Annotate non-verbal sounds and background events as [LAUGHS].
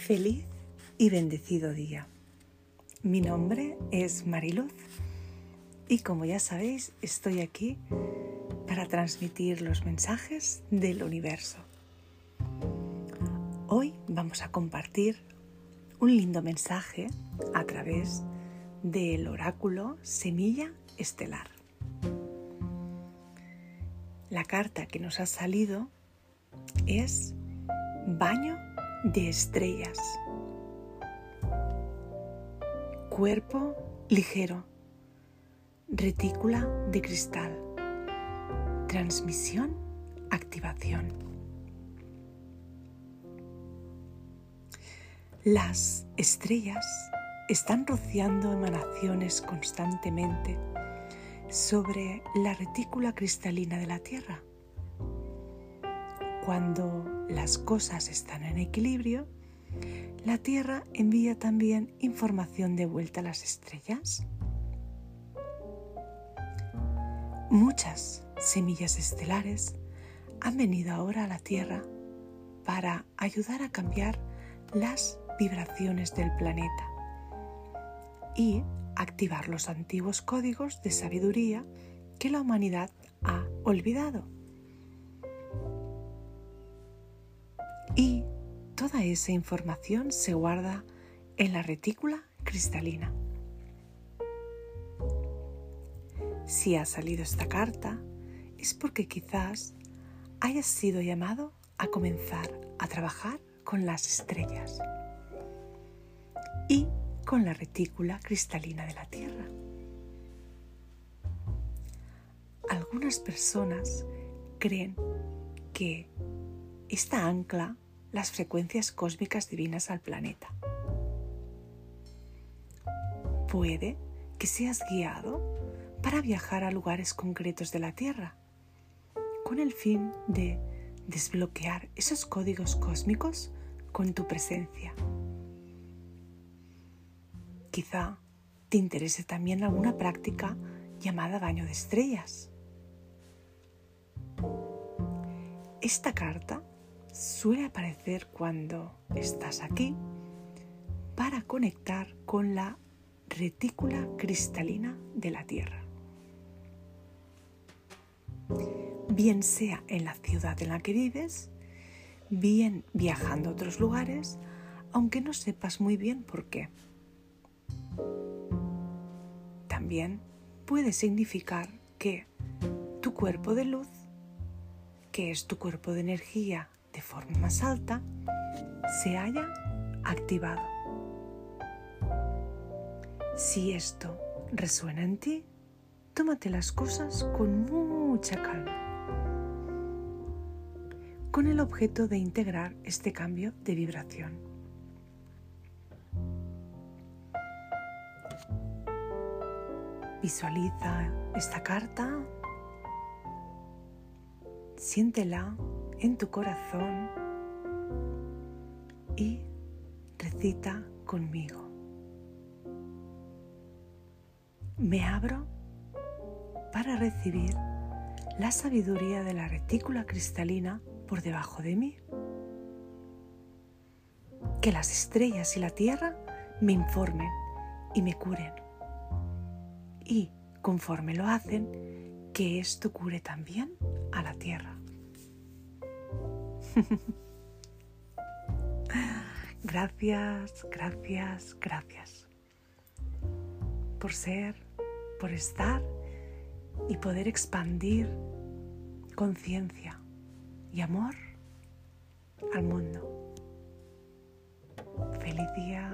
Feliz y bendecido día. Mi nombre es Mariluz y como ya sabéis estoy aquí para transmitir los mensajes del universo. Hoy vamos a compartir un lindo mensaje a través del oráculo Semilla Estelar. La carta que nos ha salido es Baño de Estrellas. Cuerpo ligero. Retícula de cristal. Transmisión, activación. Las estrellas están rociando emanaciones constantemente sobre la retícula cristalina de la Tierra. Cuando las cosas están en equilibrio, la Tierra envía también información de vuelta a las estrellas. Muchas semillas estelares han venido ahora a la Tierra para ayudar a cambiar las vibraciones del planeta y activar los antiguos códigos de sabiduría que la humanidad ha olvidado. Y toda esa información se guarda en la retícula cristalina. Si ha salido esta carta es porque quizás hayas sido llamado a comenzar a trabajar con las estrellas y con la retícula cristalina de la Tierra. Algunas personas creen que esta ancla las frecuencias cósmicas divinas al planeta. Puede que seas guiado para viajar a lugares concretos de la Tierra, con el fin de desbloquear esos códigos cósmicos con tu presencia. Quizá te interese también alguna práctica llamada baño de estrellas. Esta carta suele aparecer cuando estás aquí para conectar con la retícula cristalina de la Tierra. Bien sea en la ciudad en la que vives, bien viajando a otros lugares, aunque no sepas muy bien por qué. También puede significar que tu cuerpo de luz, que es tu cuerpo de energía de forma más alta, se haya activado. Si esto resuena en ti, tómate las cosas con mucha calma, con el objeto de integrar este cambio de vibración. Visualiza esta carta, siéntela en tu corazón y recita conmigo. Me abro para recibir la sabiduría de la retícula cristalina por debajo de mí. Que las estrellas y la tierra me informen y me curen y, conforme lo hacen, que esto cure también a la tierra. [LAUGHS] gracias, gracias, gracias por ser, por estar y poder expandir conciencia y amor al mundo. Feliz día.